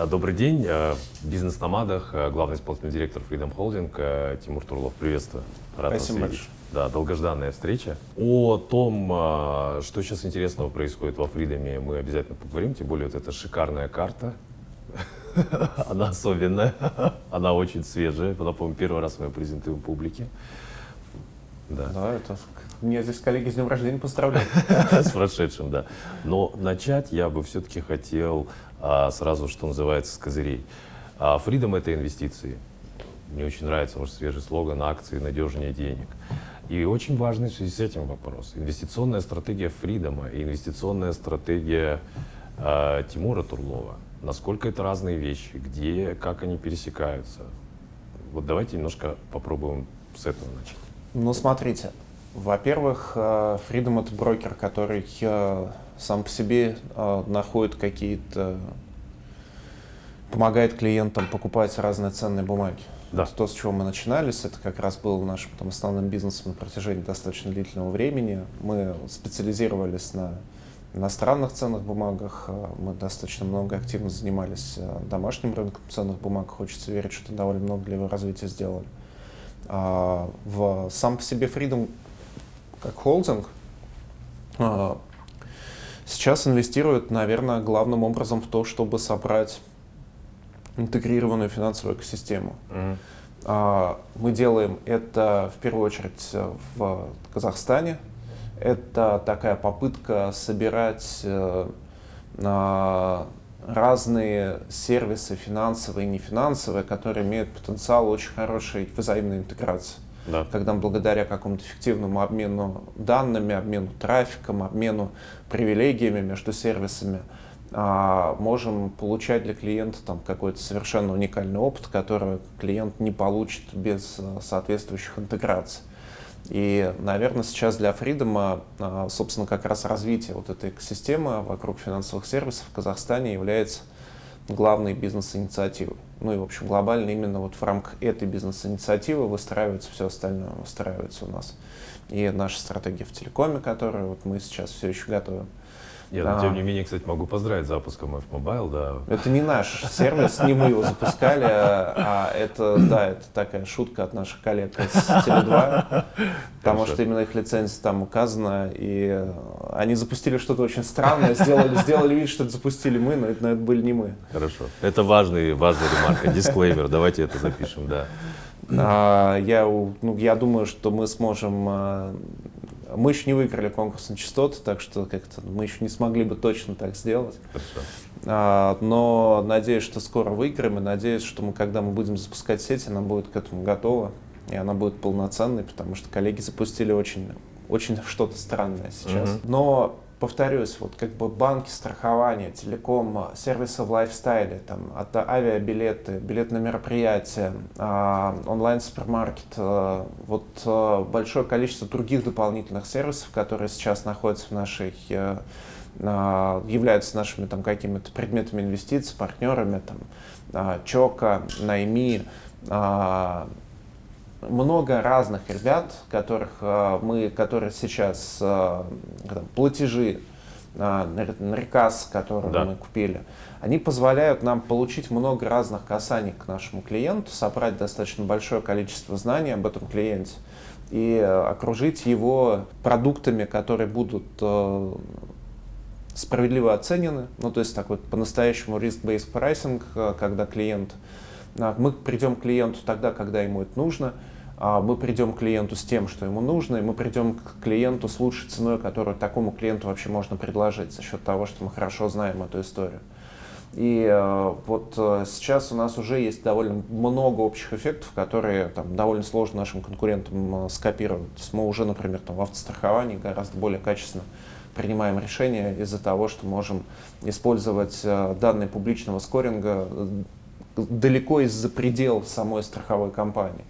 А, добрый день. А, в бизнес-номадах а, главный исполнительный директор Freedom Holding Тимур Турлов. Приветствую. Рад Спасибо вас видеть. Да, долгожданная встреча. О том, что сейчас интересного происходит во Фридоме, мы обязательно поговорим. Тем более, вот эта шикарная карта. Она особенная. Она очень свежая. Напомню, первый раз мы ее презентуем публике. Да. да, это мне здесь коллеги с днем рождения поздравляют. С прошедшим, да. Но начать я бы все-таки хотел а, сразу, что называется, с козырей. А, Freedom — это инвестиции. Мне очень нравится ваш свежий слоган «Акции надежнее денег». И очень важный в связи с этим вопрос. Инвестиционная стратегия Фридома и инвестиционная стратегия э, Тимура Турлова. Насколько это разные вещи, где, как они пересекаются. Вот давайте немножко попробуем с этого начать. Ну, смотрите, во-первых, э, Freedom — это брокер, который э, сам по себе э, находит какие-то... помогает клиентам покупать разные ценные бумаги. Да. То, с чего мы начинались, это как раз был нашим там, основным бизнесом на протяжении достаточно длительного времени. Мы специализировались на иностранных ценных бумагах. Мы достаточно много активно занимались домашним рынком ценных бумаг. Хочется верить, что довольно много для его развития сделали. А в сам по себе Freedom как холдинг, а, сейчас инвестирует, наверное, главным образом в то, чтобы собрать интегрированную финансовую экосистему. Mm-hmm. Мы делаем это в первую очередь в Казахстане. Это такая попытка собирать э, разные сервисы финансовые и нефинансовые, которые имеют потенциал очень хорошей взаимной интеграции да. когда благодаря какому-то эффективному обмену данными, обмену трафиком, обмену привилегиями между сервисами а, можем получать для клиента там какой-то совершенно уникальный опыт, который клиент не получит без а, соответствующих интеграций. И, наверное, сейчас для Фридома, собственно, как раз развитие вот этой экосистемы вокруг финансовых сервисов в Казахстане является главной бизнес-инициативой. Ну и, в общем, глобально именно вот в рамках этой бизнес-инициативы выстраивается все остальное, выстраивается у нас. И наша стратегия в телекоме, которую вот мы сейчас все еще готовим. Я, а, тем не менее, кстати, могу поздравить с запуском F-Mobile, да. Это не наш сервис, не мы его запускали, а это, да, это такая шутка от наших коллег из Теле2, потому что именно их лицензия там указана, и они запустили что-то очень странное, сделали, сделали вид, что это запустили мы, но это, но это были не мы. Хорошо. Это важный, важный ремарка, дисклеймер, давайте это запишем, да. А, я, ну, я думаю, что мы сможем а, мы еще не выиграли конкурс на частоты, так что как-то мы еще не смогли бы точно так сделать. А, но надеюсь, что скоро выиграем, и надеюсь, что мы, когда мы будем запускать сеть, она будет к этому готова, и она будет полноценной, потому что коллеги запустили очень, очень что-то странное сейчас. Угу. Но повторюсь, вот как бы банки, страхование, телеком, сервисы в лайфстайле, там, от авиабилеты, билет на мероприятия, а, онлайн-супермаркет, а, вот а, большое количество других дополнительных сервисов, которые сейчас находятся в нашей являются нашими там какими-то предметами инвестиций, партнерами, там, Чока, Найми, много разных ребят, которых э, мы, которые сейчас э, платежи на, на рекас, который да. мы купили, они позволяют нам получить много разных касаний к нашему клиенту, собрать достаточно большое количество знаний об этом клиенте и э, окружить его продуктами, которые будут справедливо оценены, ну то есть такой по-настоящему risk-based pricing, когда клиент мы придем к клиенту тогда, когда ему это нужно, мы придем к клиенту с тем, что ему нужно, и мы придем к клиенту с лучшей ценой, которую такому клиенту вообще можно предложить за счет того, что мы хорошо знаем эту историю. И э, вот э, сейчас у нас уже есть довольно много общих эффектов, которые там, довольно сложно нашим конкурентам э, скопировать. То есть мы уже, например, там, в автостраховании гораздо более качественно принимаем решения из-за того, что можем использовать данные публичного скоринга далеко из-за предел самой страховой компании.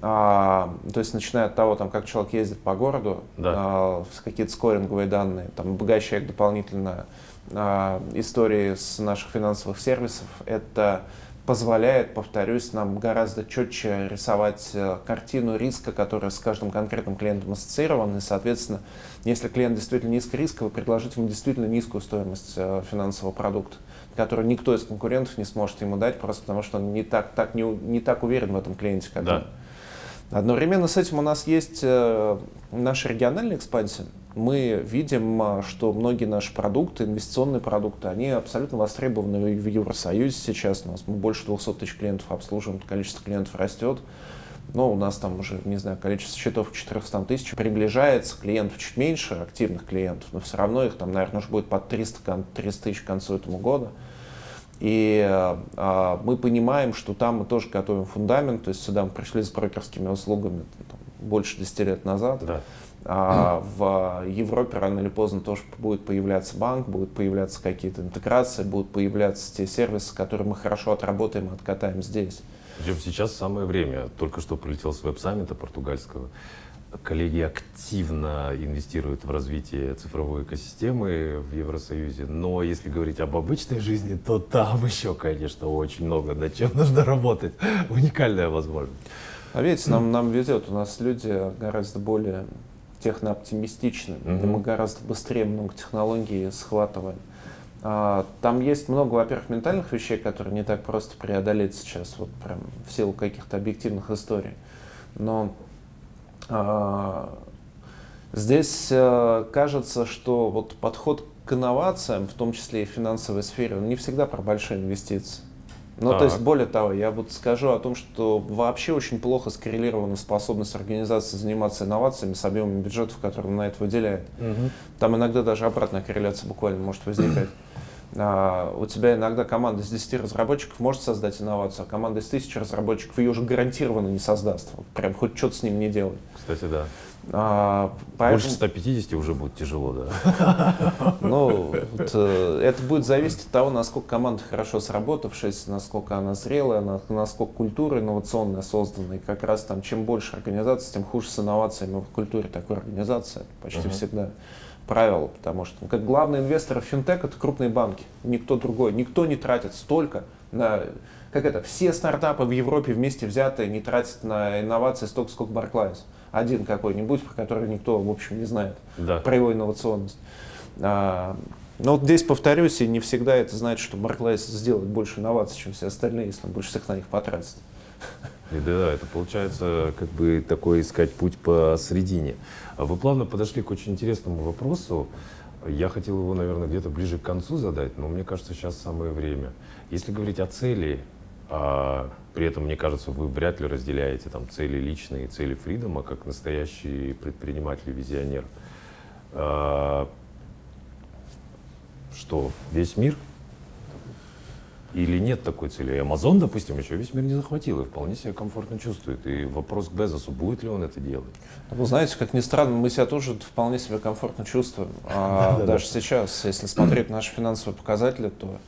А, то есть начиная от того, там, как человек ездит по городу, да. а, какие-то скоринговые данные, там, обогащая дополнительно а, истории с наших финансовых сервисов, это позволяет, повторюсь, нам гораздо четче рисовать э, картину риска, которая с каждым конкретным клиентом ассоциирована. И, соответственно, если клиент действительно низкорисковый, предложить ему действительно низкую стоимость э, финансового продукта. который никто из конкурентов не сможет ему дать, просто потому что он не так, так, не, не так уверен в этом клиенте, как да. он. Одновременно с этим у нас есть э, наша региональная экспансия. Мы видим, э, что многие наши продукты, инвестиционные продукты, они абсолютно востребованы в Евросоюзе сейчас. У нас мы больше 200 тысяч клиентов обслуживаем, количество клиентов растет. Но у нас там уже, не знаю, количество счетов к 400 тысяч приближается, клиентов чуть меньше, активных клиентов, но все равно их там, наверное, уже будет под 300, 300 тысяч к концу этого года. И а, мы понимаем, что там мы тоже готовим фундамент, то есть сюда мы пришли с брокерскими услугами там, больше 10 лет назад. Да. А в Европе рано или поздно тоже будет появляться банк, будут появляться какие-то интеграции, будут появляться те сервисы, которые мы хорошо отработаем и откатаем здесь. Причем сейчас самое время. Только что прилетел с веб-саммита португальского коллеги активно инвестируют в развитие цифровой экосистемы в Евросоюзе, но если говорить об обычной жизни, то там еще, конечно, очень много над чем нужно работать. Уникальная возможность. А видите, нам, нам везет, у нас люди гораздо более технооптимистичны, mm-hmm. мы гораздо быстрее много технологий схватываем. А, там есть много, во-первых, ментальных вещей, которые не так просто преодолеть сейчас, вот прям в силу каких-то объективных историй. Но здесь а, кажется, что вот подход к инновациям, в том числе и в финансовой сфере, он не всегда про большие инвестиции. Ну, так. то есть, более того, я вот скажу о том, что вообще очень плохо скоррелирована способность организации заниматься инновациями с объемом бюджетов, которые она на это выделяет. Угу. Там иногда даже обратная корреляция буквально может возникать. А, у тебя иногда команда из 10 разработчиков может создать инновацию, а команда из 1000 разработчиков ее уже гарантированно не создаст. Вот прям хоть что-то с ним не делай. Кстати, да. А, поэтому... Больше 150 уже будет тяжело, да. Ну, вот, э, это будет зависеть от того, насколько команда хорошо сработавшаяся, насколько она зрелая, насколько культура инновационная создана. И как раз там, чем больше организаций, тем хуже с инновациями в культуре такой организации. Почти uh-huh. всегда правило, потому что ну, как главный инвестор в финтех это крупные банки, никто другой, никто не тратит столько на как это, все стартапы в Европе вместе взятые не тратят на инновации столько, сколько Barclays. Один какой-нибудь, про который никто, в общем, не знает, да. про его инновационность. А, но вот здесь повторюсь, и не всегда это значит, что Barclays сделает больше инноваций, чем все остальные, если он больше всех на них потратит. И да, это получается как бы такой искать путь посередине. А вы плавно подошли к очень интересному вопросу. Я хотел его, наверное, где-то ближе к концу задать, но мне кажется, сейчас самое время. Если говорить о цели, а при этом, мне кажется, вы вряд ли разделяете там цели личные цели Фридома, как настоящий предприниматель визионер. А, что, весь мир или нет такой цели? И Amazon, допустим, еще весь мир не захватил и вполне себя комфортно чувствует. И вопрос к Безосу, будет ли он это делать? Вы знаете, как ни странно, мы себя тоже вполне себя комфортно чувствуем. А даже сейчас, если смотреть наши финансовые показатели, то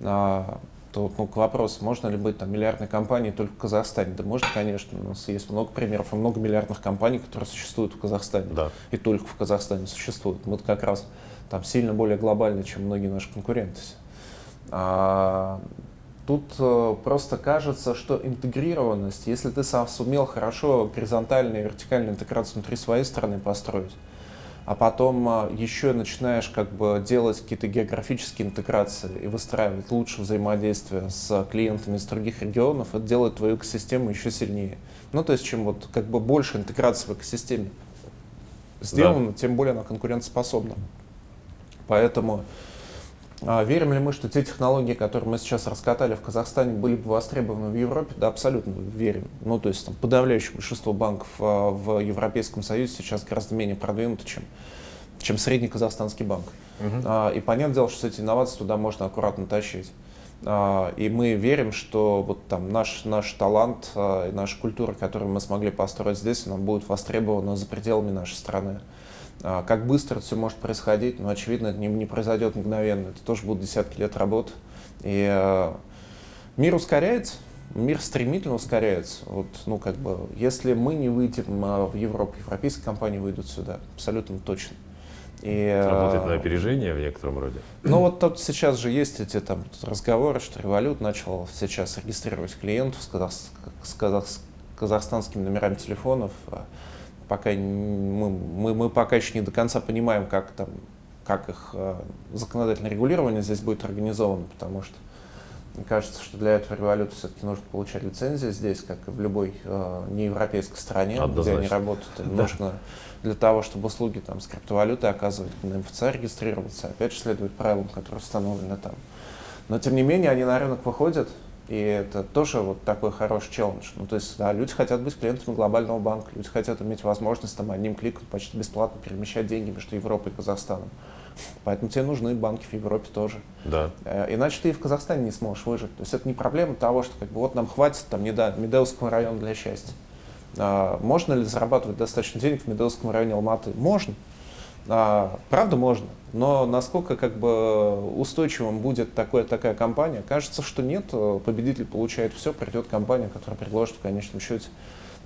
а, то ну, к вопросу, можно ли быть там миллиардной компанией только в Казахстане? Да можно, конечно. У нас есть много примеров и много миллиардных компаний, которые существуют в Казахстане. Да. И только в Казахстане существуют. Мы как раз там сильно более глобальны, чем многие наши конкуренты. А, тут э, просто кажется, что интегрированность, если ты сам сумел хорошо горизонтальную и вертикальную интеграцию внутри своей страны построить, а потом а, еще начинаешь как бы делать какие-то географические интеграции и выстраивать лучше взаимодействие с клиентами из других регионов, это делает твою экосистему еще сильнее. Ну, то есть, чем вот как бы больше интеграции в экосистеме сделано, да. тем более она конкурентоспособна. Поэтому верим ли мы, что те технологии, которые мы сейчас раскатали в Казахстане, были бы востребованы в Европе? Да, абсолютно верим. Ну, то есть там, подавляющее большинство банков а, в Европейском Союзе сейчас гораздо менее продвинуты, чем, чем средний казахстанский банк. А, и понятное дело, что эти инновации туда можно аккуратно тащить. А, и мы верим, что вот там наш, наш талант а, и наша культура, которую мы смогли построить здесь, она будет востребована за пределами нашей страны. А, как быстро все может происходить, но, очевидно, это не, не произойдет мгновенно. Это тоже будут десятки лет работы. И э, мир ускоряется, мир стремительно ускоряется. Вот, ну, как бы, если мы не выйдем а, в Европу, европейские компании выйдут сюда, абсолютно точно. И, Работает на опережение в некотором роде. Ну вот тут сейчас же есть эти там разговоры, что Револют начал сейчас регистрировать клиентов с, казах, с, казах, с казахстанскими номерами телефонов пока мы, мы, мы пока еще не до конца понимаем, как там как их э, законодательное регулирование здесь будет организовано, потому что мне кажется, что для этого революции все-таки нужно получать лицензию здесь, как и в любой э, неевропейской стране, Однозначно. где они работают. Да. Нужно для того, чтобы услуги там, с криптовалютой оказывать, на МФЦ регистрироваться, опять же, следовать правилам, которые установлены там. Но, тем не менее, они на рынок выходят, и это тоже вот такой хороший челлендж. Ну, то есть, да, люди хотят быть клиентами глобального банка, люди хотят иметь возможность там одним кликом почти бесплатно перемещать деньги между Европой и Казахстаном. Поэтому тебе нужны банки в Европе тоже. Да. Э, Иначе ты и в Казахстане не сможешь выжить. То есть это не проблема того, что как бы вот нам хватит там не до Медеевского района для счастья. А, можно ли зарабатывать достаточно денег в Медеевском районе Алматы? Можно. А, правда можно. Но насколько как бы устойчивым будет такое, такая компания, кажется, что нет. Победитель получает все, придет компания, которая предложит в конечном счете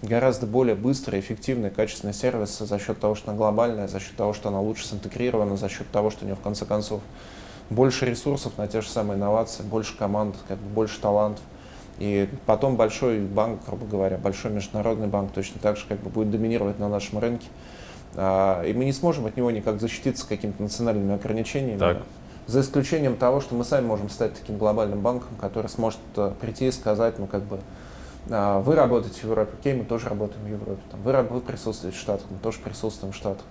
гораздо более быстрый, эффективный, качественный сервис за счет того, что она глобальная, за счет того, что она лучше синтегрирована, за счет того, что у нее в конце концов больше ресурсов на те же самые инновации, больше команд, как бы больше талантов. И потом большой банк, грубо говоря, большой международный банк точно так же как бы будет доминировать на нашем рынке. А, И мы не сможем от него никак защититься какими-то национальными ограничениями. Так. За исключением того, что мы сами можем стать таким глобальным банком, который сможет э, прийти и сказать, ну как бы, а, вы работаете в Европе, окей, мы тоже работаем в Европе. Там, вы, вы присутствуете в Штатах, мы тоже присутствуем в Штатах.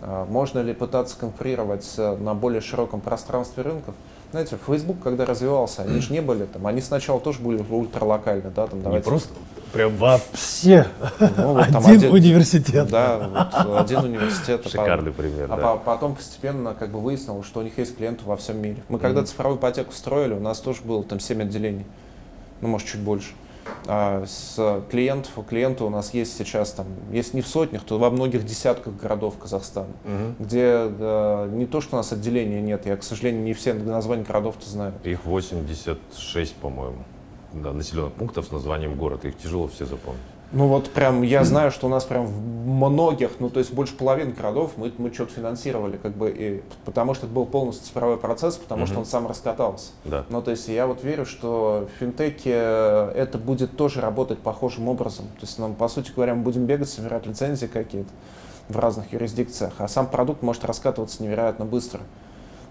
А, Можно ли пытаться конкурировать э, на более широком пространстве рынков? Знаете, Facebook, когда развивался, они же не были там, они сначала тоже были ультралокальны, да, там Не давайте. просто, прям вообще. Ну, вот там Один университет. Да, вот один университет. а Шикарный пример, а да. по- потом постепенно как бы выяснилось, что у них есть клиенты во всем мире. Мы когда цифровую ипотеку строили, у нас тоже было там 7 отделений, ну может чуть больше. С клиентов, у клиента у нас есть сейчас там, если не в сотнях, то во многих десятках городов Казахстана, Мгм. где э, не то, что у нас отделения нет, я, к сожалению, не все названия городов-то знаю. Их 86, по-моему, да, населенных пунктов с названием город. Их тяжело все запомнить. Ну вот прям я знаю, что у нас прям в многих, ну то есть больше половины городов мы, мы что-то финансировали, как бы, и, потому что это был полностью цифровой процесс, потому что Мгм. он сам раскатался. Да. Ну, то есть я вот верю, что в финтеке э, это будет тоже работать похожим образом. То есть, нам, по сути говоря, мы будем бегать, собирать лицензии какие-то в разных юрисдикциях, а сам продукт может раскатываться невероятно быстро.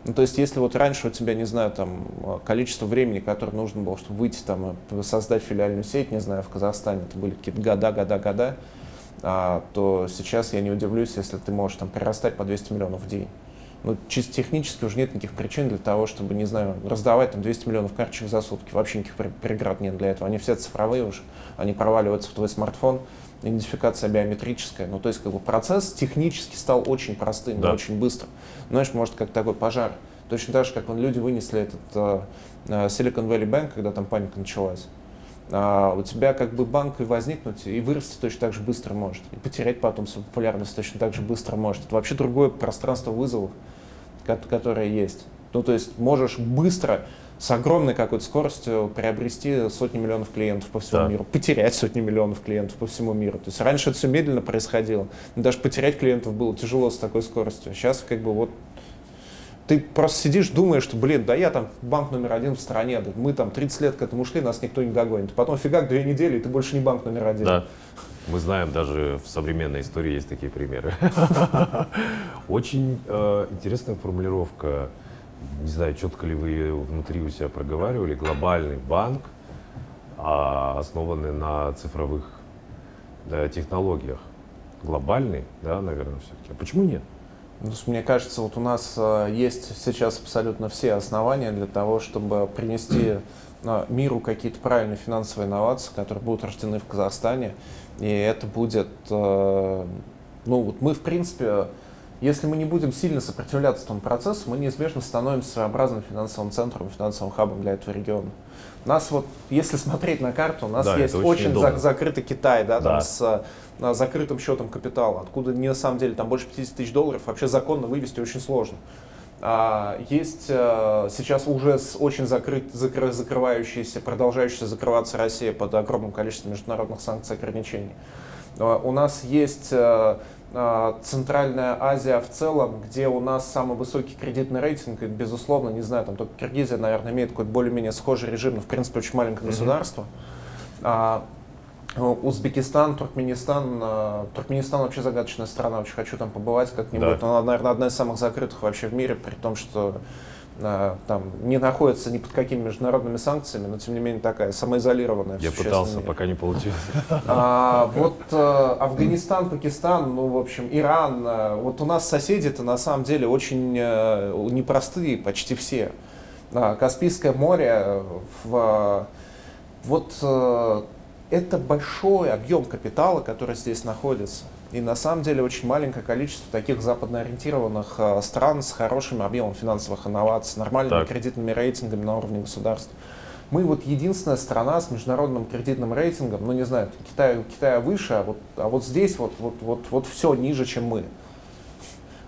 Ну, то есть, если вот раньше у тебя, не знаю, там, э, количество времени, которое нужно было, чтобы выйти, там, и создать филиальную сеть, не знаю, в Казахстане, это были какие-то года, года, года, а, то сейчас я не удивлюсь, если ты можешь там прирастать по 200 миллионов в день. Ну, чисто технически уже нет никаких причин для того, чтобы, не знаю, раздавать там 200 миллионов карточек за сутки. Вообще никаких пре- преград нет для этого. Они все цифровые уже, они проваливаются в твой смартфон, идентификация биометрическая. Ну, то есть, как бы процесс технически стал очень простым, и Да. очень быстро. Знаешь, может, как такой пожар. Точно так же, как вон люди вынесли этот э, э, Silicon Valley Bank, когда там паника началась. А, у тебя как бы банк и возникнуть, и вырасти точно так же быстро может. И потерять потом свою популярность точно так же быстро может. Это вообще другое пространство вызовов, ко- которое есть. Ну, то есть можешь быстро с огромной какой-то скоростью приобрести сотни миллионов клиентов по всему Да. миру, потерять сотни миллионов клиентов по всему миру. То есть раньше это все медленно происходило. Даже потерять клиентов было тяжело с такой скоростью. Сейчас как бы вот ты просто сидишь, думаешь, что, блин, да я там банк номер один в стране, да мы там 30 лет к этому ушли, нас никто не догонит. Потом фигак, две недели, и ты больше не банк номер один. Да. Мы знаем, даже в современной истории есть такие примеры. Очень э, интересная формулировка. Не знаю, четко ли вы внутри у себя проговаривали. Глобальный банк, а, основанный на цифровых технологиях. Глобальный, да, наверное, все-таки. А почему нет? Ну, мне кажется, вот у нас э, есть сейчас абсолютно все основания для того, чтобы принести э, миру какие-то правильные финансовые инновации, которые будут рождены в Казахстане. И это будет, ну вот мы в принципе, если мы не будем сильно сопротивляться этому процессу, мы неизбежно становимся своеобразным финансовым центром, финансовым хабом для этого региона. У нас вот, если смотреть на карту, у нас Да, есть очень очень зак- закрытый Китай, да, там Да. с э, закрытым счетом капитала, откуда не на самом деле там больше 50 тысяч долларов вообще законно вывести очень сложно. А, Есть э, сейчас уже с очень закрыт, закры- закрывающаяся, продолжающаяся закрываться Россия под огромным количеством международных санкций и ограничений. А, У нас есть э, Центральная Азия в целом, где у нас самый высокий кредитный рейтинг, и, безусловно, не знаю, там только Киргизия, наверное, имеет какой-то более-менее схожий режим, но, в принципе, очень маленькое Мгм. государство. А, Узбекистан, Туркменистан. Э, Туркменистан вообще загадочная страна, очень хочу там побывать как-нибудь. Да. Она, наверное, одна из самых закрытых вообще в мире, при том, что там не находится ни под какими международными санкциями, но тем не менее такая самоизолированная. Я пытался, пока не получилось. А, вот э, Афганистан, Пакистан, ну, в общем, Иран. Э, вот у нас соседи-то на самом деле очень э, непростые, почти все. А, Каспийское море, в, вот это большой объем капитала, который здесь находится. И на самом деле очень маленькое количество таких западноориентированных э, стран с хорошим объемом финансовых инноваций, с нормальными Так. кредитными рейтингами на уровне государств. Мы вот единственная страна с международным кредитным рейтингом, ну не знаю, Китай, Китая выше, а вот, а вот здесь вот, вот, вот, вот все ниже, чем мы.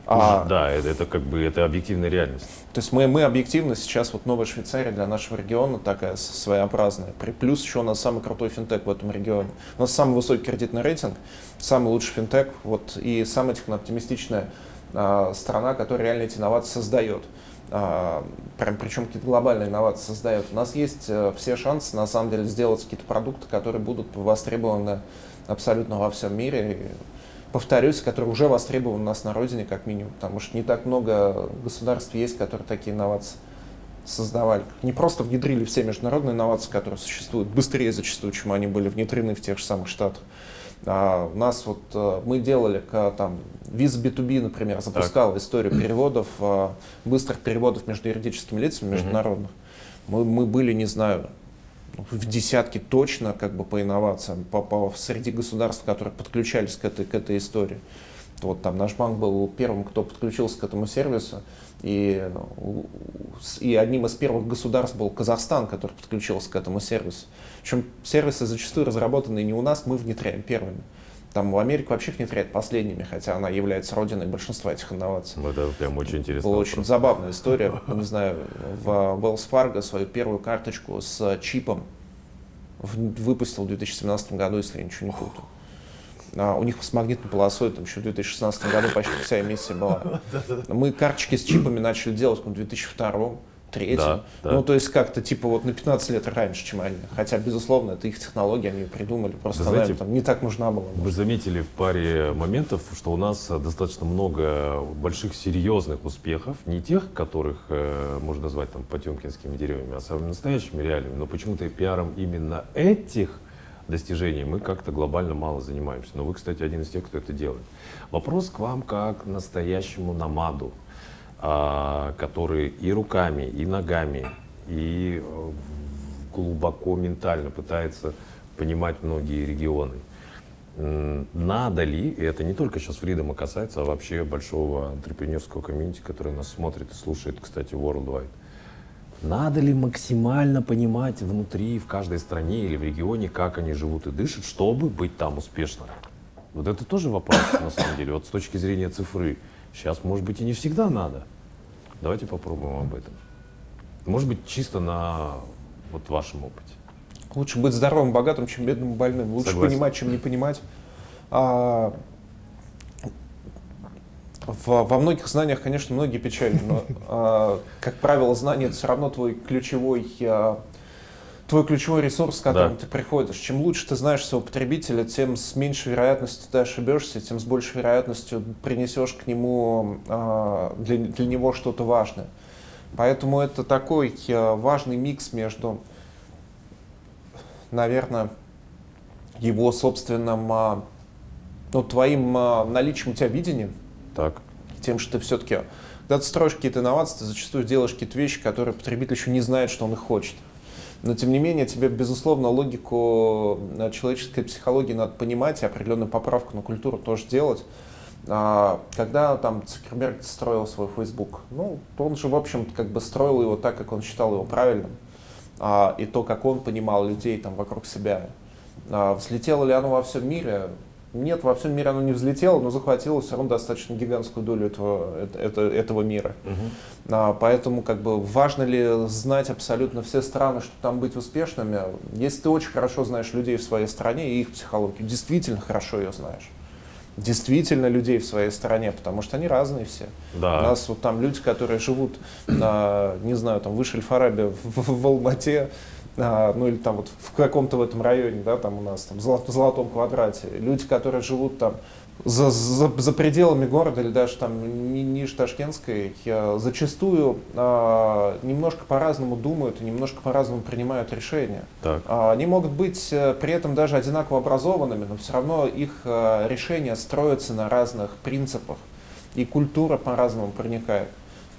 А, Да, это, это как бы это объективная реальность. То есть мы, мы объективно сейчас вот новая Швейцария для нашего региона такая своеобразная. При плюс еще у нас самый крутой финтех в этом регионе. У нас самый высокий кредитный рейтинг, самый лучший финтех, вот и самая технооптимистичная а, страна, которая реально эти инновации создает. А, прям причем какие-то глобальные инновации создает. У нас есть э, все шансы на самом деле сделать какие-то продукты, которые будут востребованы абсолютно во всем мире. Повторюсь, которые уже востребованы у нас на родине, как минимум, потому что не так много государств есть, которые такие инновации создавали. Не просто внедрили все международные инновации, которые существуют, быстрее зачастую, чем они были внедрены в тех же самых Штатах. А у нас вот э, мы делали там Visa B2B, например, запускал историю переводов, э, быстрых переводов между юридическими лицами международных. Мы, мы были, не знаю, в десятке точно как бы по инновациям, по, по- среди государств, которые подключались к этой, к этой истории. Вот там наш банк был первым, кто подключился к этому сервису, и, и одним из первых государств был Казахстан, который подключился к этому сервису. Причем сервисы зачастую разработанные не у нас, мы внедряем первыми. Там в Америке вообще внедряют последними, хотя она является родиной большинства этих инноваций. Это прям очень интересно. Была очень забавная история. Не знаю, в Wells Fargo свою первую карточку с чипом выпустил в 2017 году, если я ничего не путаю. А у них с магнитной полосой там еще в 2016 году почти вся эмиссия была. Мы карточки с чипами начали делать в 2002 третьем. Да, да. Ну, то есть как-то типа вот на 15 лет раньше, чем они. Хотя, безусловно, это их технология, они ее придумали. Просто Вы она знаете, там не так нужна была. Вы заметили в паре моментов, что у нас достаточно много больших серьезных успехов, не тех, которых э, можно назвать там потемкинскими деревьями, а самыми настоящими реальными. Но почему-то пиаром именно этих достижений мы как-то глобально мало занимаемся. Но вы, кстати, один из тех, кто это делает. Вопрос к вам как настоящему намаду, который и руками, и ногами, и э, глубоко ментально пытается понимать многие регионы. Надо ли, и это не только сейчас Фридома касается, а вообще большого антрепренерского комьюнити, который нас смотрит и слушает, кстати, worldwide, надо ли максимально понимать внутри, в каждой стране или в регионе, как они живут и дышат, чтобы быть там успешным? Вот это тоже вопрос, на самом деле. Вот с точки зрения цифры. Сейчас, может быть, и не всегда надо. Давайте попробуем об этом. Может быть, чисто на вот вашем опыте. Лучше быть здоровым, богатым, чем бедным больным. Лучше Согласен. понимать, чем не понимать. А, в- во многих знаниях, конечно, многие печали, но, а, как правило, знание это все равно твой ключевой, а, твой ключевой ресурс, с которым Да. ты приходишь. Чем лучше ты знаешь своего потребителя, тем с меньшей вероятностью ты ошибешься, тем с большей вероятностью принесешь к нему а, для, для него что-то важное. Поэтому это такой а, важный микс между наверное, его собственным, а, ну, твоим а, наличием у тебя видения, Так. тем, что ты все-таки, когда ты строишь какие-то инновации, ты зачастую делаешь какие-то вещи, которые потребитель еще не знает, что он их хочет. Но, тем не менее, тебе, безусловно, логику э, человеческой психологии надо понимать и определенную поправку на культуру тоже делать. А, Когда там Цукерберг строил свой Facebook, ну, он же, в общем как бы строил его так, как он считал его правильным. А, И то, как он понимал людей там вокруг себя. А, Взлетело ли оно во всем мире? Нет, во всем мире оно не взлетело, но захватило все равно достаточно гигантскую долю этого, это- это- этого мира. А, Поэтому как бы важно ли знать абсолютно все страны, чтобы там быть успешными? Если ты очень хорошо знаешь людей в своей стране и их психологию, действительно хорошо ее знаешь. Действительно людей в своей стране, потому что они разные все. Да. У нас вот там люди, которые живут, на, не знаю, там выше Эльфараби в, в- в Алмате, ну или там вот в каком-то в этом районе, да, там у нас там в золотом квадрате, люди, которые живут там за, за, за пределами города или даже там ни, ниже Ташкентской, зачастую а, немножко по-разному думают и немножко по-разному принимают решения. Так. А, они могут быть э, при этом даже одинаково образованными, но все равно их а, решения строятся на разных принципах. И культура по-разному проникает.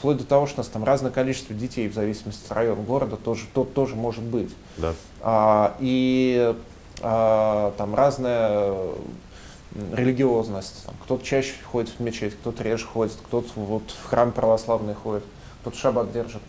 Вплоть до того, что у нас там разное количество детей в зависимости от района города тоже, то, тоже может быть. Да. А, и а, там разная религиозность. Кто-то чаще ходит в мечеть, кто-то реже ходит, кто-то вот в храм православный ходит, кто-то шаббат держит.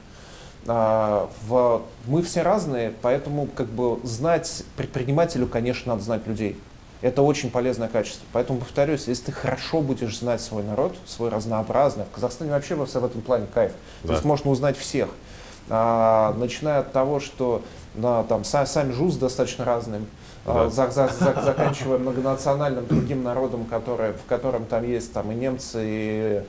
А, в, мы все разные, поэтому как бы знать предпринимателю, конечно, надо знать людей. Это очень полезное качество. Поэтому повторюсь, если ты хорошо будешь знать свой народ, свой разнообразный, в Казахстане вообще во в этом плане кайф. Да. То есть можно узнать всех. А, начиная от того, что да, там, сами ЖУЗ достаточно разные, да. за, за, за, заканчивая многонациональным другим народом, который, в котором там есть там и немцы, и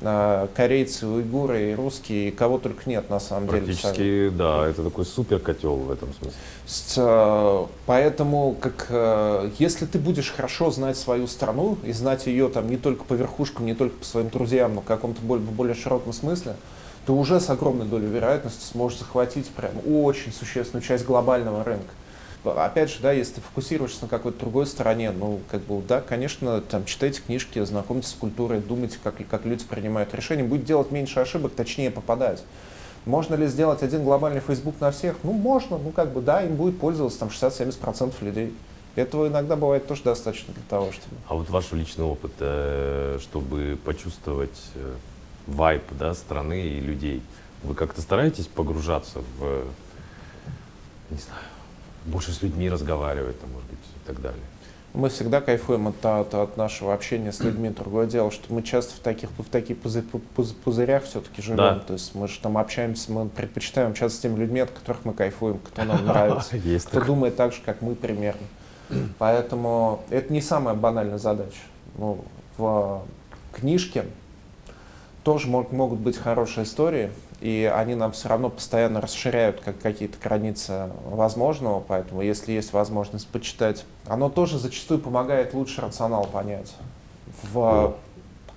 корейцы, и уйгуры, и русские, и кого только нет на самом Практически, деле. Практически, да, это такой супер котел в этом смысле. С, э, поэтому, как, э, если ты будешь хорошо знать свою страну и знать ее там не только по верхушкам, не только по своим друзьям, но в каком-то более, более широком смысле, ты уже с огромной долей вероятности сможешь захватить прям очень существенную часть глобального рынка опять же, да, если ты фокусируешься на какой-то другой стороне, ну, как бы, да, конечно, там, читайте книжки, знакомьтесь с культурой, думайте, как, как люди принимают решения, будет делать меньше ошибок, точнее попадать. Можно ли сделать один глобальный Facebook на всех? Ну, можно, ну, как бы, да, им будет пользоваться там 60-70% людей. Этого иногда бывает тоже достаточно для того, чтобы... А вот ваш личный опыт, э, чтобы почувствовать э, вайп, да, страны и людей, вы как-то стараетесь погружаться в, не знаю, больше с людьми разговаривать, там, может быть, и так далее. Мы всегда кайфуем от, от, от нашего общения с людьми. Другое дело, что мы часто в таких, в таких пузы, пуз, пузырях все-таки живем. Да. То есть мы же там общаемся, мы предпочитаем общаться с теми людьми, от которых мы кайфуем, кто нам нравится, Есть кто думает так же, как мы примерно. Поэтому это не самая банальная задача. Ну, в книжке тоже могут быть хорошие истории, и они нам все равно постоянно расширяют как какие-то границы возможного, поэтому если есть возможность почитать, оно тоже зачастую помогает лучше рационал понять. В,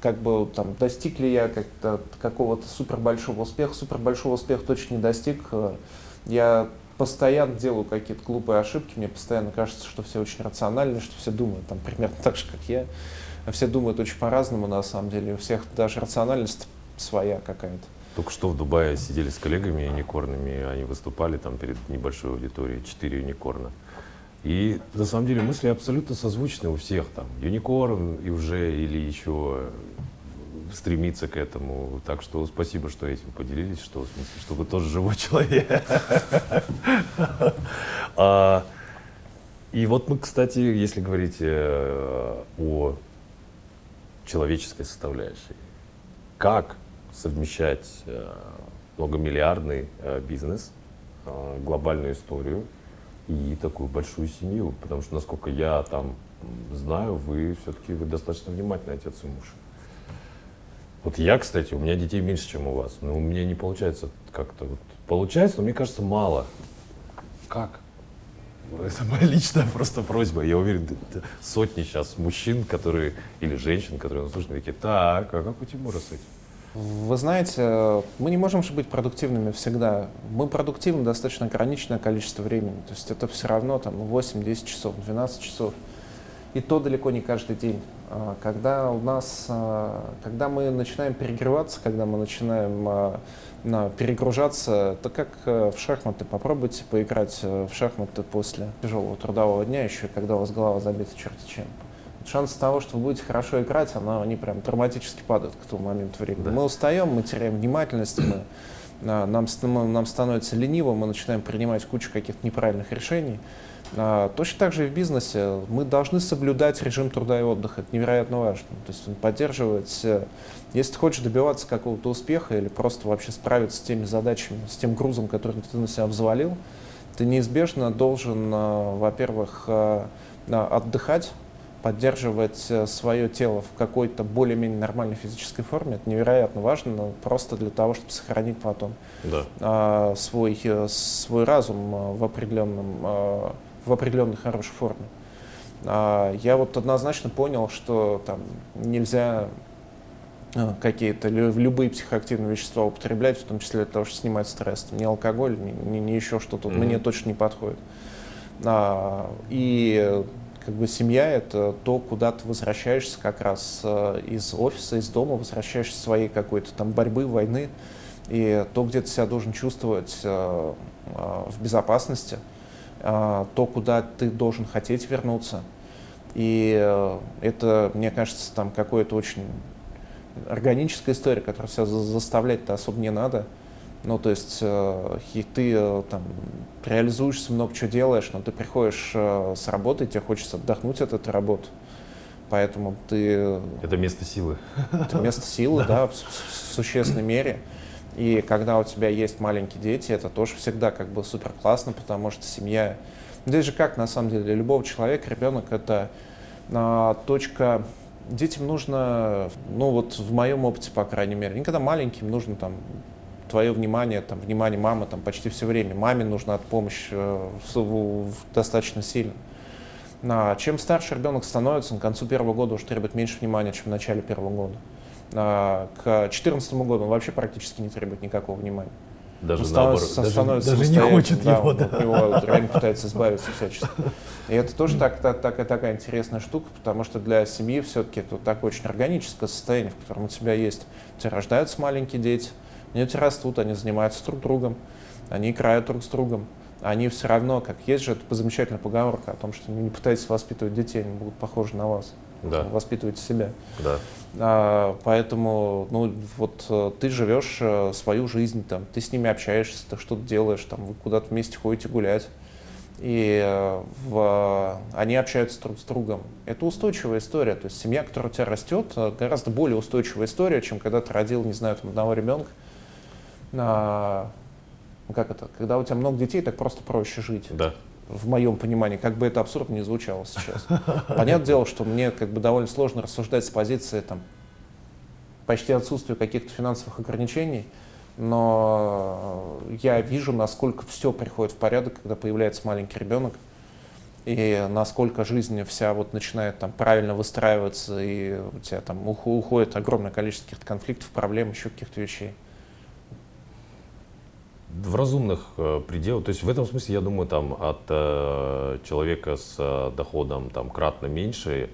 как бы там достиг ли я как-то какого-то супер большого успеха, супер большого успеха точно не достиг. Я постоянно делаю какие-то глупые ошибки, мне постоянно кажется, что все очень рациональны, что все думают там примерно так же, как я. Все думают очень по-разному на самом деле, у всех даже рациональность своя какая-то. Только что в Дубае сидели с коллегами юникорнами, они выступали там перед небольшой аудиторией, четыре юникорна. И на самом деле мысли абсолютно созвучны у всех там. Юникорн и уже или еще стремиться к этому. Так что спасибо, что этим поделились, что в смысле, что вы тоже живой человек. А, и вот мы, кстати, если говорить э, о человеческой составляющей, как совмещать э, многомиллиардный э, бизнес, э, глобальную историю и такую большую семью. Потому что, насколько я там знаю, вы все-таки вы достаточно внимательный отец и муж. Вот я, кстати, у меня детей меньше, чем у вас, но у меня не получается как-то вот получается, но мне кажется мало. Как? Это моя личная просто просьба. Я уверен, сотни сейчас мужчин, которые или женщин, которые нас слушают, такие, так, а как у Тимура с этим? Вы знаете, мы не можем же быть продуктивными всегда. Мы продуктивны достаточно ограниченное количество времени. То есть это все равно там 8-10 часов, 12 часов. И то далеко не каждый день. А когда у нас, а, когда мы начинаем перегреваться, когда мы начинаем а, перегружаться, это как э, в шахматы. Попробуйте поиграть э, в шахматы после тяжелого трудового дня, еще когда у вас голова забита черти чем шансы того, что вы будете хорошо играть, оно, они прям драматически падают к тому моменту времени. Да. Мы устаем, мы теряем внимательность, мы, а, нам, нам становится лениво, мы начинаем принимать кучу каких-то неправильных решений. А, точно так же и в бизнесе. Мы должны соблюдать режим труда и отдыха. Это невероятно важно. То есть он поддерживать, если ты хочешь добиваться какого-то успеха или просто вообще справиться с теми задачами, с тем грузом, который ты на себя взвалил, ты неизбежно должен, а, во-первых, отдыхать, поддерживать э, свое тело в какой-то более-менее нормальной физической форме, это невероятно важно, но просто для того, чтобы сохранить потом Да. а, свой, э, свой разум а, в, определенном, в определенной хорошей форме. А, Я вот однозначно понял, что там нельзя какие-то лю- любые психоактивные вещества употреблять, в том числе для того, чтобы снимать стресс. Ни алкоголь, ни, ни- ни еще что-то. Мгм. Мне точно не подходит. А, И э, как бы семья — это то, куда ты возвращаешься как раз э, из офиса, из дома, возвращаешься своей какой-то там борьбы, войны, и то, где ты себя должен чувствовать э, э, в безопасности, то, куда ты должен хотеть вернуться. И это, мне кажется, там какое-то очень органическая история, которую себя за- заставлять-то особо не надо. Ну, то есть э, и ты э, там реализуешься, много чего делаешь, но ты приходишь э, с работы, тебе хочется отдохнуть от этой работы. Поэтому ты Это место силы. это место силы, да, в, в существенной мере. И когда у тебя есть маленькие дети, это тоже всегда как бы супер классно, потому что семья... Здесь же как, на самом деле, для любого человека ребенок — это а, точка... Детям нужно, ну вот в моем опыте, по крайней мере, никогда маленьким нужно там твое внимание, там, внимание мамы там, почти все время. Маме нужна помощь э, в- в- в- достаточно сильно. А, чем старше ребенок становится, к концу первого года уже требует меньше внимания, чем в начале первого года. А, к 2014 году он вообще практически не требует никакого внимания. Даже Он наоборот. становится, Даже- становится даже не хочет да, его, да. вот реально пытается избавиться всячески. И это тоже так, так, такая, такая интересная штука, потому что для семьи все-таки это такое очень органическое состояние, в котором у тебя есть, у тебя рождаются маленькие дети, они растут, они занимаются друг другом, они играют друг с другом, они все равно, как есть же эта замечательная поговорка о том, что не пытайтесь воспитывать детей, они будут похожи на вас, Да, воспитывайте себя. да. А, поэтому, ну, вот э, ты живешь э, свою жизнь, там, ты с ними общаешься, ты что-то делаешь, там, вы куда-то вместе ходите гулять, и э, в, они общаются друг с другом. Это устойчивая история, то есть семья, которая у тебя растет, гораздо более устойчивая история, чем когда ты родил, не знаю, там, одного ребенка. А, как это? Когда у тебя много детей, так просто проще жить Да. в моем понимании, как бы это абсурдно не звучало сейчас. Понятное дело, что мне как бы довольно сложно рассуждать с позиции там, почти отсутствия каких-то финансовых ограничений, но я вижу, насколько все приходит в порядок, когда появляется маленький ребенок, и насколько жизнь вся вот начинает там правильно выстраиваться, и у тебя там ух- уходит огромное количество каких-то конфликтов, проблем, еще каких-то вещей. В разумных э, пределах, то есть в этом смысле, я думаю, там от э, человека с э, доходом там кратно меньше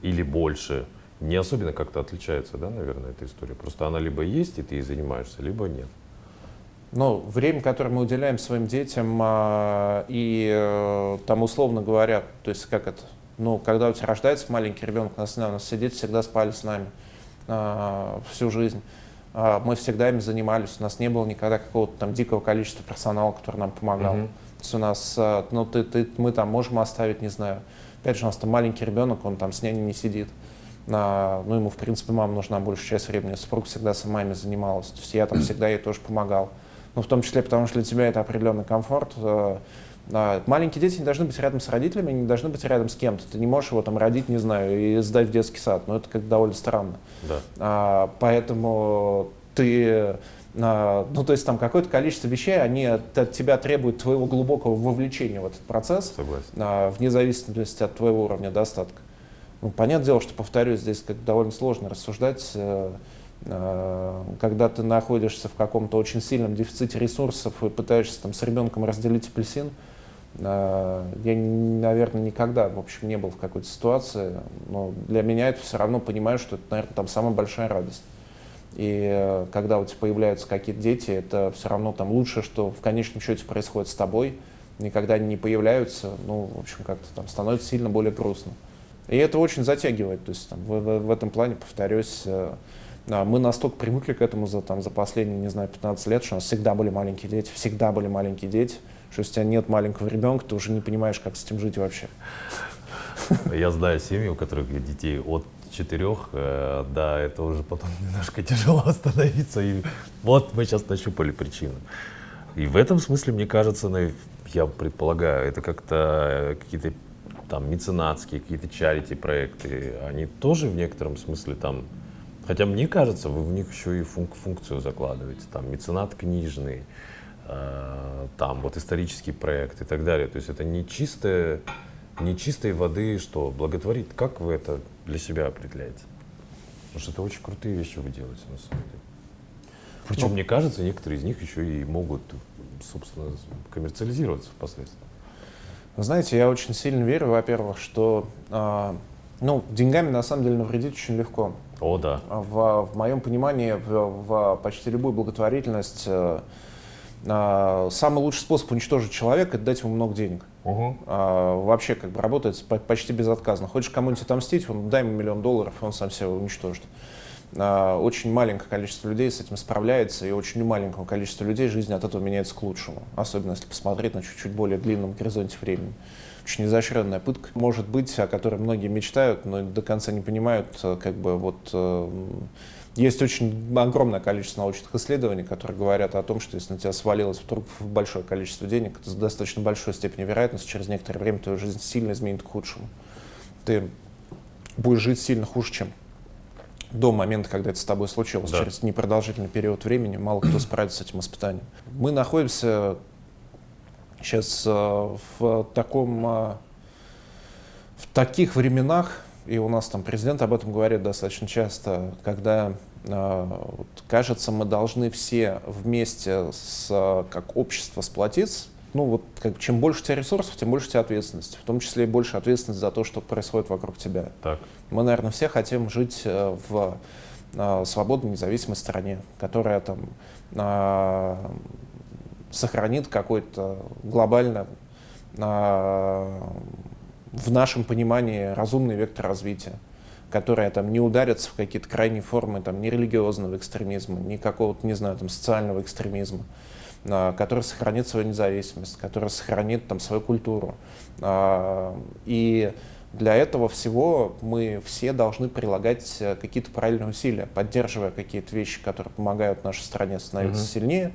или больше не особенно как-то отличается, да, наверное, эта история. Просто она либо есть, и ты ей занимаешься, либо нет. Но время, которое мы уделяем своим детям, а, и э, там условно говоря, то есть как это, ну, когда у тебя рождается маленький ребенок, у нас, у нас дети всегда спали с нами а, всю жизнь. А, Мы всегда ими занимались, у нас не было никогда какого-то там дикого количества персонала, который нам помогал. Мгм. То есть у нас, а, ну, ты, ты, мы там можем оставить, не знаю, опять же, у нас там маленький ребенок, он там с няней не сидит. А, ну, ему, в принципе, мама нужна большую часть времени, супруг всегда сама ими занималась. То есть я там всегда ей тоже помогал. Ну, в том числе, потому что для тебя это определенный комфорт. А, Маленькие дети не должны быть рядом с родителями, не должны быть рядом с кем-то. Ты не можешь его там родить, не знаю, и сдать в детский сад. Но это как довольно странно. Да. А, поэтому ты, а, ну то есть там какое-то количество вещей, они от, от тебя требуют твоего глубокого вовлечения в этот процесс, Согласен. а, вне зависимости от твоего уровня достатка. Ну, понятное дело, что, повторюсь, здесь как довольно сложно рассуждать, э, э, когда ты находишься в каком-то очень сильном дефиците ресурсов и пытаешься там с ребенком разделить апельсин. Э, Я, наверное, никогда, в общем, не был в какой-то ситуации, но для меня это все равно понимаю, что это, наверное, там самая большая радость. И э, когда у тебя появляются какие-то дети, это все равно там лучшее, что в конечном счете происходит с тобой. Никогда они не появляются, ну, в общем, как-то там становится сильно более грустно. И это очень затягивает. То есть там, в, в- в этом плане, повторюсь, э, а, мы настолько привыкли к этому за, там, за последние, не знаю, 15 лет, что у нас всегда были маленькие дети, всегда были маленькие дети, что если у тебя нет маленького ребенка, ты уже не понимаешь, как с этим жить вообще. Я знаю семьи, у которых детей от четырех, э, да, это уже потом немножко тяжело остановиться. И вот мы сейчас нащупали причину. И в этом смысле, мне кажется, на- я предполагаю, это как-то э, какие-то там меценатские какие-то чарити проекты, они тоже в некотором смысле там, хотя мне кажется, вы в них еще и функ функцию закладываете, там меценат книжный, там вот исторический проект и так далее. То есть это не чистая, не чистой воды, что благотворит. Как вы это для себя определяете? Потому что это очень крутые вещи вы делаете на самом деле. Причем, ну, мне кажется, некоторые из них еще и могут, собственно, коммерциализироваться впоследствии. Знаете, я очень сильно верю, во-первых, что э, ну, деньгами на самом деле навредить очень легко. О, да. В, в моем понимании, в, в почти любую благотворительность э, э, самый лучший способ уничтожить человека – это дать ему много денег. Угу. Э, вообще как бы работает почти безотказно. Хочешь кому-нибудь отомстить, он, дай ему миллион долларов, он сам себя уничтожит. А, очень маленькое количество людей с этим справляется, и очень маленького количества людей жизнь от этого меняется к лучшему. Особенно если посмотреть на чуть-чуть более длинном горизонте времени. Очень изощренная пытка, может быть, о которой многие мечтают, но до конца не понимают, э, как бы вот э, есть очень огромное количество научных исследований, которые говорят о том, что если на тебя свалилось вдруг большое количество денег, это с достаточно большой степенью вероятности через некоторое время твою жизнь сильно изменит к худшему. Ты будешь жить сильно хуже, чем до момента, когда это с тобой случилось, да. через непродолжительный период времени, мало кто справится с этим испытанием. Мы находимся сейчас э, в таком, э, в таких временах, и у нас там президент об этом говорит достаточно часто, когда э, вот, кажется, мы должны все вместе с, как общество сплотиться, ну вот как, чем больше у тебя ресурсов, тем больше у тебя ответственности, в том числе и больше ответственности за то, что происходит вокруг тебя. Так. Мы, наверное, все хотим жить э, в э, свободной, независимой стране, которая там э, сохранит какой-то глобально в нашем понимании разумный вектор развития, которая там не ударится в какие-то крайние формы там, ни религиозного экстремизма, ни какого-то, не знаю, там, социального экстремизма, который сохранит свою независимость, который сохранит там, свою культуру. И для этого всего мы все должны прилагать э, какие-то правильные усилия, поддерживая какие-то вещи, которые помогают нашей стране становиться mm-hmm. сильнее,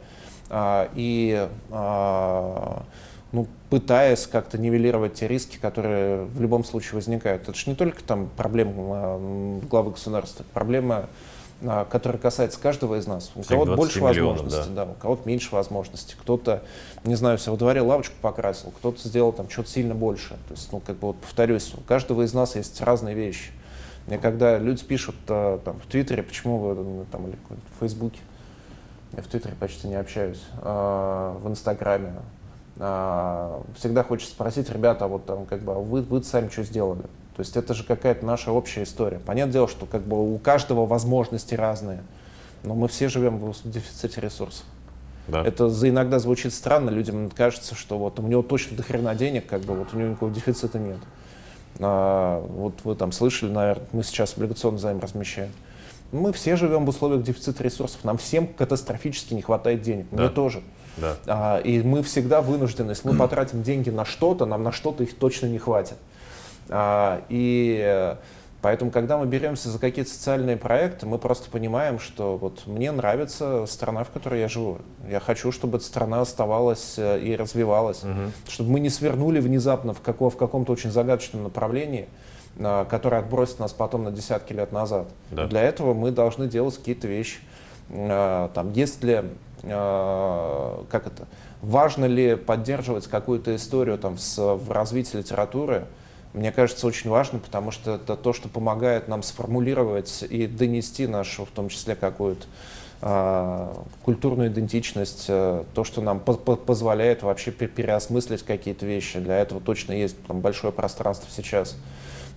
а, и а, ну, пытаясь как-то нивелировать те риски, которые в любом случае возникают. Это же не только там проблема а, главы государства, проблема а, который касается каждого из нас. У кого-то больше возможностей, да. да, у кого-то меньше возможностей. Кто-то, не знаю, все во дворе лавочку покрасил, кто-то сделал там что-то сильно больше. То есть, ну, как бы вот повторюсь, у каждого из нас есть разные вещи. Мне когда люди пишут а, там, в Твиттере, почему вы ну, там, или в Фейсбуке, я в Твиттере почти не общаюсь, в Инстаграме, всегда хочется спросить, ребята, вот там, как бы, вы, вы сами что сделали? То есть это же какая-то наша общая история. Понятное дело, что как бы у каждого возможности разные, но мы все живем в дефиците ресурсов. Да. Это за иногда звучит странно, людям кажется, что вот у него точно до хрена денег, как бы вот у него никакого дефицита нет. А, вот вы там слышали, наверное, мы сейчас облигационный займ размещаем. Мы все живем в условиях дефицита ресурсов. Нам всем катастрофически не хватает денег. Да. Мне тоже. Да. А, и мы всегда вынуждены, если мы потратим деньги на что-то, нам на что-то их точно не хватит. А, и поэтому, когда мы беремся за какие-то социальные проекты, мы просто понимаем, что вот мне нравится страна, в которой я живу. Я хочу, чтобы эта страна оставалась э, и развивалась, угу. чтобы мы не свернули внезапно в, каком- в каком-то очень загадочном направлении, а, которое отбросит нас потом на десятки лет назад. Да. Для этого мы должны делать какие-то вещи. Там, если, как это, важно ли поддерживать какую-то историю там, с, в развитии литературы, мне кажется, очень важно, потому что это то, что помогает нам сформулировать и донести нашу, в том числе, какую-то э, культурную идентичность, э, то, что нам по -по позволяет вообще переосмыслить какие-то вещи. Для этого точно есть там, большое пространство сейчас.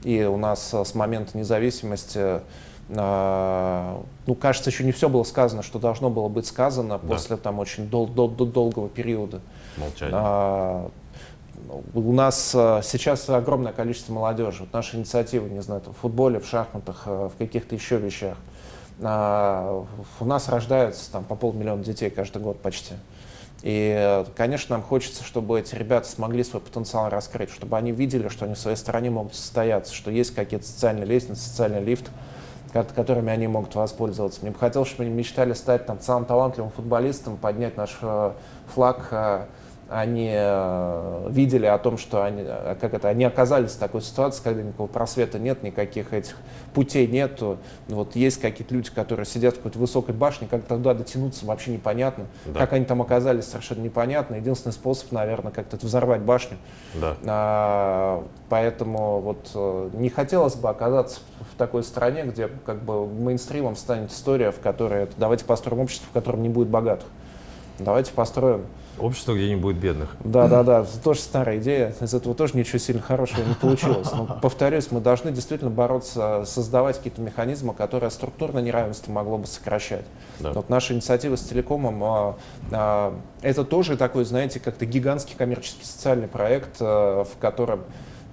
И у нас э, с момента независимости ну, кажется, еще не все было сказано, что должно было быть сказано да. после там очень дол дол дол долгого периода. Молчание. Uh, у нас э, сейчас огромное количество молодежи. Вот наши инициативы, не знаю, в футболе, в шахматах, э, в каких-то еще вещах. А, у нас рождаются там по полмиллиона детей каждый год почти. И, конечно, нам хочется, чтобы эти ребята смогли свой потенциал раскрыть, чтобы они видели, что они в своей стране могут состояться, что есть какие-то социальные лестницы, социальный лифт, которыми они могут воспользоваться. Мне бы хотелось, чтобы они мечтали стать там самым талантливым футболистом, поднять наш э, флаг они э, видели о том, что они, э, как это, они оказались в такой ситуации, когда никакого просвета нет, никаких этих путей нет. Вот есть какие-то люди, которые сидят в какой-то высокой башне, как туда дотянуться вообще непонятно. Да. Как они там оказались, совершенно непонятно. Единственный способ, наверное, как-то взорвать башню. Да. А, поэтому вот э, не хотелось бы оказаться в такой стране, где как бы мейнстримом станет история, в которой давайте построим общество, в котором не будет богатых. Давайте построим Общество, где не будет бедных. Да, да, да. Это тоже старая идея. Из этого тоже ничего сильно хорошего не получилось. Но, повторюсь, мы должны действительно бороться, создавать какие-то механизмы, которые структурное неравенство могло бы сокращать. Да. Вот наша инициатива с телекомом, а, а, это тоже такой, знаете, как-то гигантский коммерческий социальный проект, а, в котором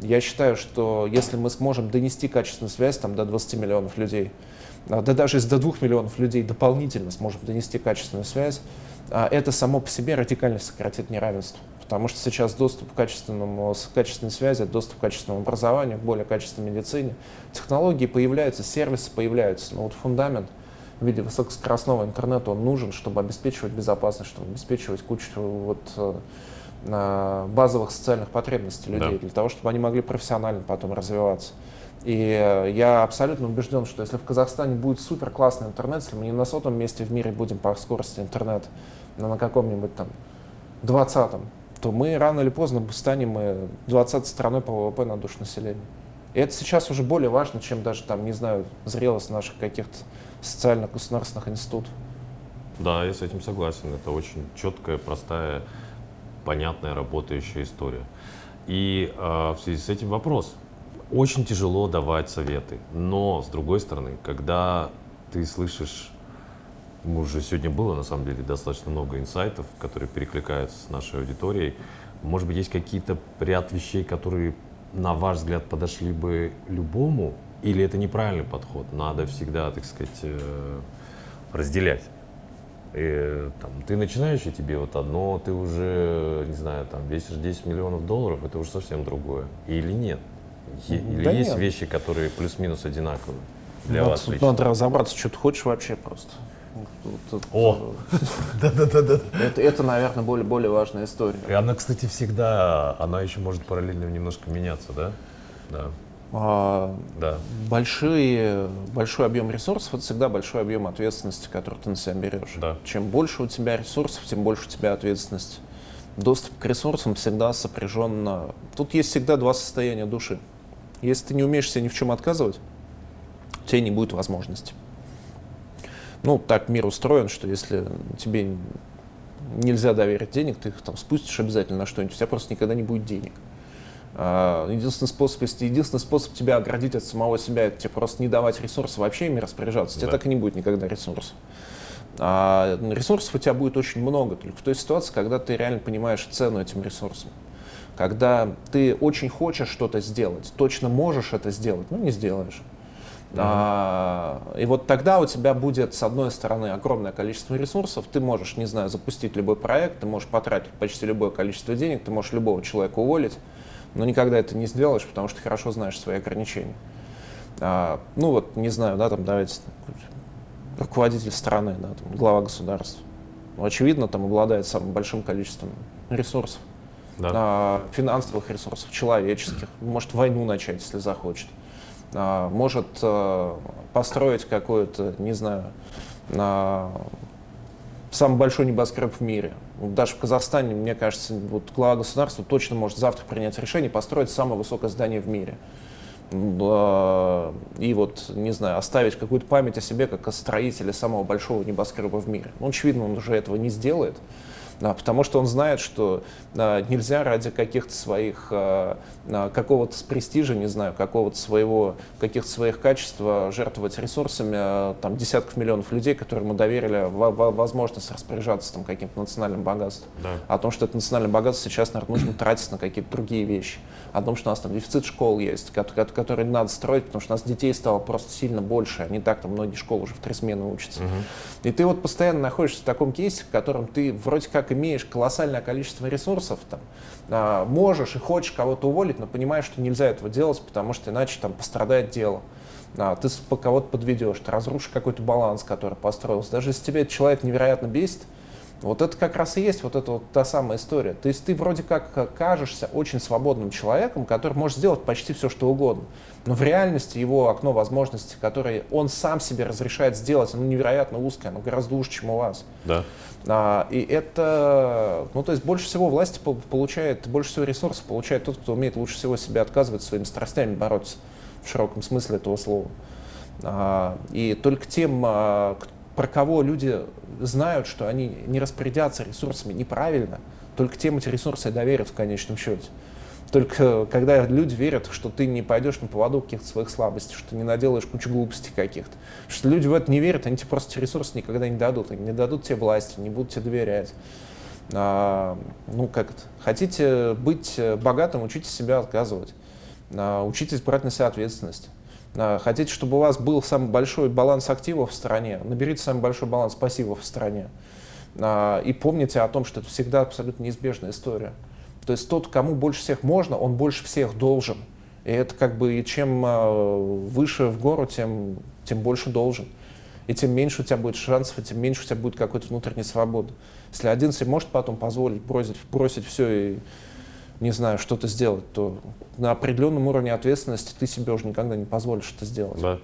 я считаю, что если мы сможем донести качественную связь там, до 20 миллионов людей, да даже если до 2 миллионов людей дополнительно сможем донести качественную связь, это само по себе радикально сократит неравенство. Потому что сейчас доступ к качественному, к качественной связи, доступ к качественному образованию, к более качественной медицине. Технологии появляются, сервисы появляются, но вот фундамент в виде высокоскоростного интернета он нужен, чтобы обеспечивать безопасность, чтобы обеспечивать кучу вот, э, базовых социальных потребностей людей, да. для того, чтобы они могли профессионально потом развиваться. И э, я абсолютно убежден, что если в Казахстане будет супер классный интернет, если мы не на сотом месте в мире будем по скорости интернета, но на каком-нибудь там 20-м, то мы рано или поздно станем 20 страной по ВВП на душу населения. И это сейчас уже более важно, чем даже там, не знаю, зрелость наших каких-то социально-государственных институтов. Да, я с этим согласен. Это очень четкая, простая, понятная, работающая история. И э, в связи с этим вопрос. Очень тяжело давать советы, но с другой стороны, когда ты слышишь уже сегодня было, на самом деле, достаточно много инсайтов, которые перекликаются с нашей аудиторией. Может быть, есть какие-то ряд вещей, которые, на ваш взгляд, подошли бы любому? Или это неправильный подход? Надо всегда, так сказать, э, разделять. И, там, ты начинающий, тебе вот одно, ты уже, не знаю, там, весишь 10 миллионов долларов, это уже совсем другое. Или нет? Или да есть нет. вещи, которые плюс-минус одинаковые для надо, вас лично? Надо разобраться, что ты хочешь вообще просто. О! Да-да-да. Это, это, наверное, более, более важная история. И она, кстати, всегда, она еще может параллельно немножко меняться, да? Да. А, да. Большие, большой объем ресурсов это всегда большой объем ответственности, который ты на себя берешь. Да. Чем больше у тебя ресурсов, тем больше у тебя ответственности. Доступ к ресурсам всегда сопряжен. Тут есть всегда два состояния души. Если ты не умеешь себе ни в чем отказывать, у тебя не будет возможности. Ну, так мир устроен, что если тебе нельзя доверить денег, ты их там спустишь обязательно на что-нибудь, у тебя просто никогда не будет денег. А, единственный способ, если единственный способ тебя оградить от самого себя, это тебе просто не давать ресурсы, вообще ими распоряжаться, да. тебе так и не будет никогда ресурсов. А ресурсов у тебя будет очень много, только в той ситуации, когда ты реально понимаешь цену этим ресурсам. Когда ты очень хочешь что-то сделать, точно можешь это сделать, но не сделаешь. А, и вот тогда у тебя будет, с одной стороны, огромное количество ресурсов, ты можешь, не знаю, запустить любой проект, ты можешь потратить почти любое количество денег, ты можешь любого человека уволить, но никогда это не сделаешь, потому что ты хорошо знаешь свои ограничения. А, ну вот, не знаю, да, там давайте руководитель страны, да, там, глава государства. Ну, очевидно, там обладает самым большим количеством ресурсов. Да. А, финансовых ресурсов, человеческих. Может войну начать, если захочет. А, может а, построить какую-то, не знаю, а, самый большой небоскреб в мире. Даже в Казахстане, мне кажется, вот глава государства точно может завтра принять решение построить самое высокое здание в мире. И вот, не знаю, оставить какую-то память о себе как о строителе самого большого небоскреба в мире. Ну, очевидно, он уже этого не сделает потому что он знает, что а, нельзя ради каких-то своих, а, какого-то престижа, не знаю, какого-то своего, каких-то своих качеств жертвовать ресурсами там, десятков миллионов людей, которым мы доверили возможность распоряжаться там, каким-то национальным богатством. Да. О том, что это национальное богатство сейчас, наверное, нужно тратить на какие-то другие вещи. О том, что у нас там дефицит школ есть, которые надо строить, потому что у нас детей стало просто сильно больше, они так там многие школы уже в три смены учатся. Угу. И ты вот постоянно находишься в таком кейсе, в котором ты вроде как имеешь колоссальное количество ресурсов, там, а, можешь и хочешь кого-то уволить, но понимаешь, что нельзя этого делать, потому что иначе там пострадает дело. А, ты кого-то подведешь, ты разрушишь какой-то баланс, который построился. Даже если тебе этот человек невероятно бесит, Вот это как раз и есть вот эта вот та самая история. То есть ты вроде как кажешься очень свободным человеком, который может сделать почти все, что угодно. Но в реальности его окно возможностей, которые он сам себе разрешает сделать, оно невероятно узкое, оно гораздо уже, чем у вас. Да. А, и это, ну то есть больше всего власти получает, больше всего ресурсов получает тот, кто умеет лучше всего себя отказывать своими страстями бороться в широком смысле этого слова. А, и только тем, а, про кого люди знают, что они не распорядятся ресурсами неправильно, только тем эти ресурсы доверят в конечном счете. Только когда люди верят, что ты не пойдешь на поводу каких-то своих слабостей, что ты не наделаешь кучу глупостей каких-то, что люди в это не верят, они тебе просто ресурсы никогда не дадут, они не дадут тебе власти, не будут тебе доверять. А, ну, как это? Хотите быть богатым, учитесь себя отказывать. А, учитесь брать на себя ответственность. А, хотите, чтобы у вас был самый большой баланс активов в стране, наберите самый большой баланс пассивов в стране. А, и помните о том, что это всегда абсолютно неизбежная история. То есть тот, кому больше всех можно, он больше всех должен. И это как бы, чем а, выше в гору, тем, тем больше должен. И тем меньше у тебя будет шансов, и тем меньше у тебя будет какой-то внутренней свободы. Если один себе может потом позволить бросить, бросить все и, не знаю, что-то сделать, то на определенном уровне ответственности ты себе уже никогда не позволишь это сделать. Да.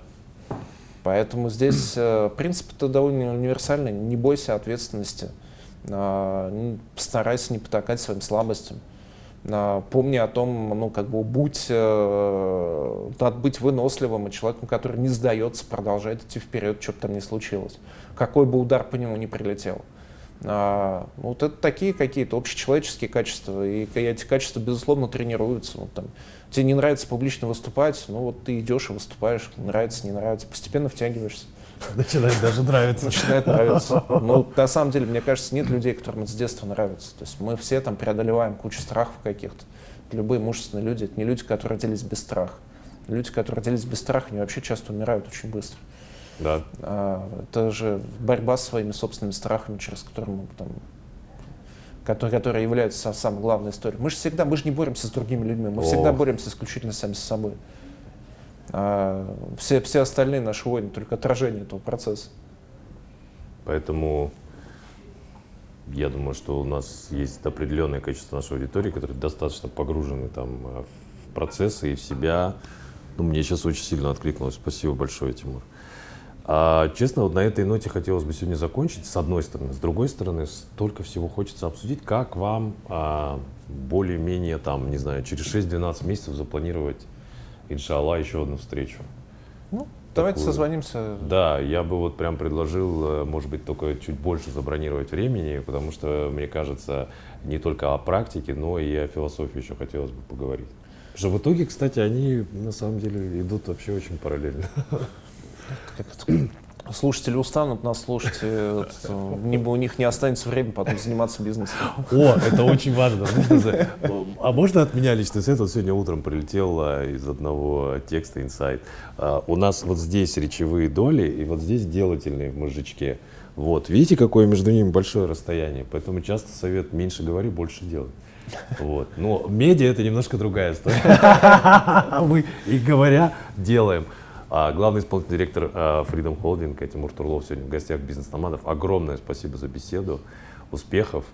Поэтому здесь э, принцип-то довольно универсальный. Не бойся ответственности. Э, старайся не потакать своим слабостям. Э, помни о том, ну, как бы, будь, э, надо быть выносливым и человеком, который не сдается, продолжает идти вперед, что бы там ни случилось. Какой бы удар по нему ни прилетел. А, вот это такие какие-то общечеловеческие качества, и эти качества, безусловно, тренируются. Вот, там, тебе не нравится публично выступать, ну вот ты идешь и выступаешь, нравится, не нравится, постепенно втягиваешься. Начинает даже нравиться. Начинает нравиться. Ну, на самом деле, мне кажется, нет людей, которым это с детства нравится. То есть мы все там преодолеваем кучу страхов каких-то. Любые мужественные люди, это не люди, которые родились без страха. Люди, которые родились без страха, они вообще часто умирают очень быстро. Да. А, это же борьба с своими собственными страхами, через которые мы там которые, которые являются самой главной историей. Мы же всегда, мы же не боремся с другими людьми, мы О. всегда боремся исключительно сами с собой. А все, все остальные наши войны только отражение этого процесса. Поэтому я думаю, что у нас есть определенное количество нашей аудитории, которые достаточно погружены там в процессы и в себя. Ну, мне сейчас очень сильно откликнулось. Спасибо большое, Тимур. А, честно, вот на этой ноте хотелось бы сегодня закончить, с одной стороны. С другой стороны, столько всего хочется обсудить, как вам а, более-менее, там, не знаю, через 6-12 месяцев запланировать, иншалла, еще одну встречу. Ну, давайте созвонимся. Да, я бы вот прям предложил, э, может быть, только чуть больше забронировать времени, потому что, мне кажется, не только о практике, но и о философии еще хотелось бы поговорить. Потому что в итоге, кстати, они на самом деле идут вообще очень параллельно. слушатели устанут нас слушать, вот, у них не останется времени потом заниматься бизнесом. О, это очень важно. А можно от меня лично совет? Вот сегодня утром прилетел из одного текста инсайт. А, у нас вот здесь речевые доли и вот здесь делательные в мозжечке. Вот, видите, какое между ними большое расстояние. Поэтому часто совет меньше говори, больше делай. Вот. Но медиа это немножко другая история. Мы, и говоря, делаем. А главный исполнительный директор а, Freedom Holding Тимур Турлов сегодня в гостях бизнес-номадов. Огромное спасибо за беседу, успехов.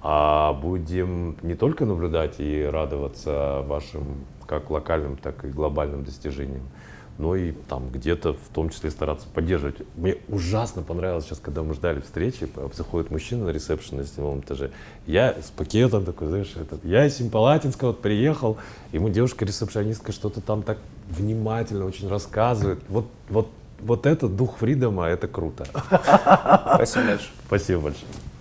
А будем не только наблюдать и радоваться вашим как локальным, так и глобальным достижениям, но и там где-то в том числе стараться поддерживать. Мне ужасно понравилось сейчас, когда мы ждали встречи, заходит мужчина на ресепшн на седьмом этаже, я с пакетом такой, знаешь, этот, я из Симпалатинска вот приехал, ему девушка-ресепшонистка что-то там так внимательно очень рассказывает. Вот, вот, вот это дух фридома, это круто. Спасибо большое. Спасибо большое.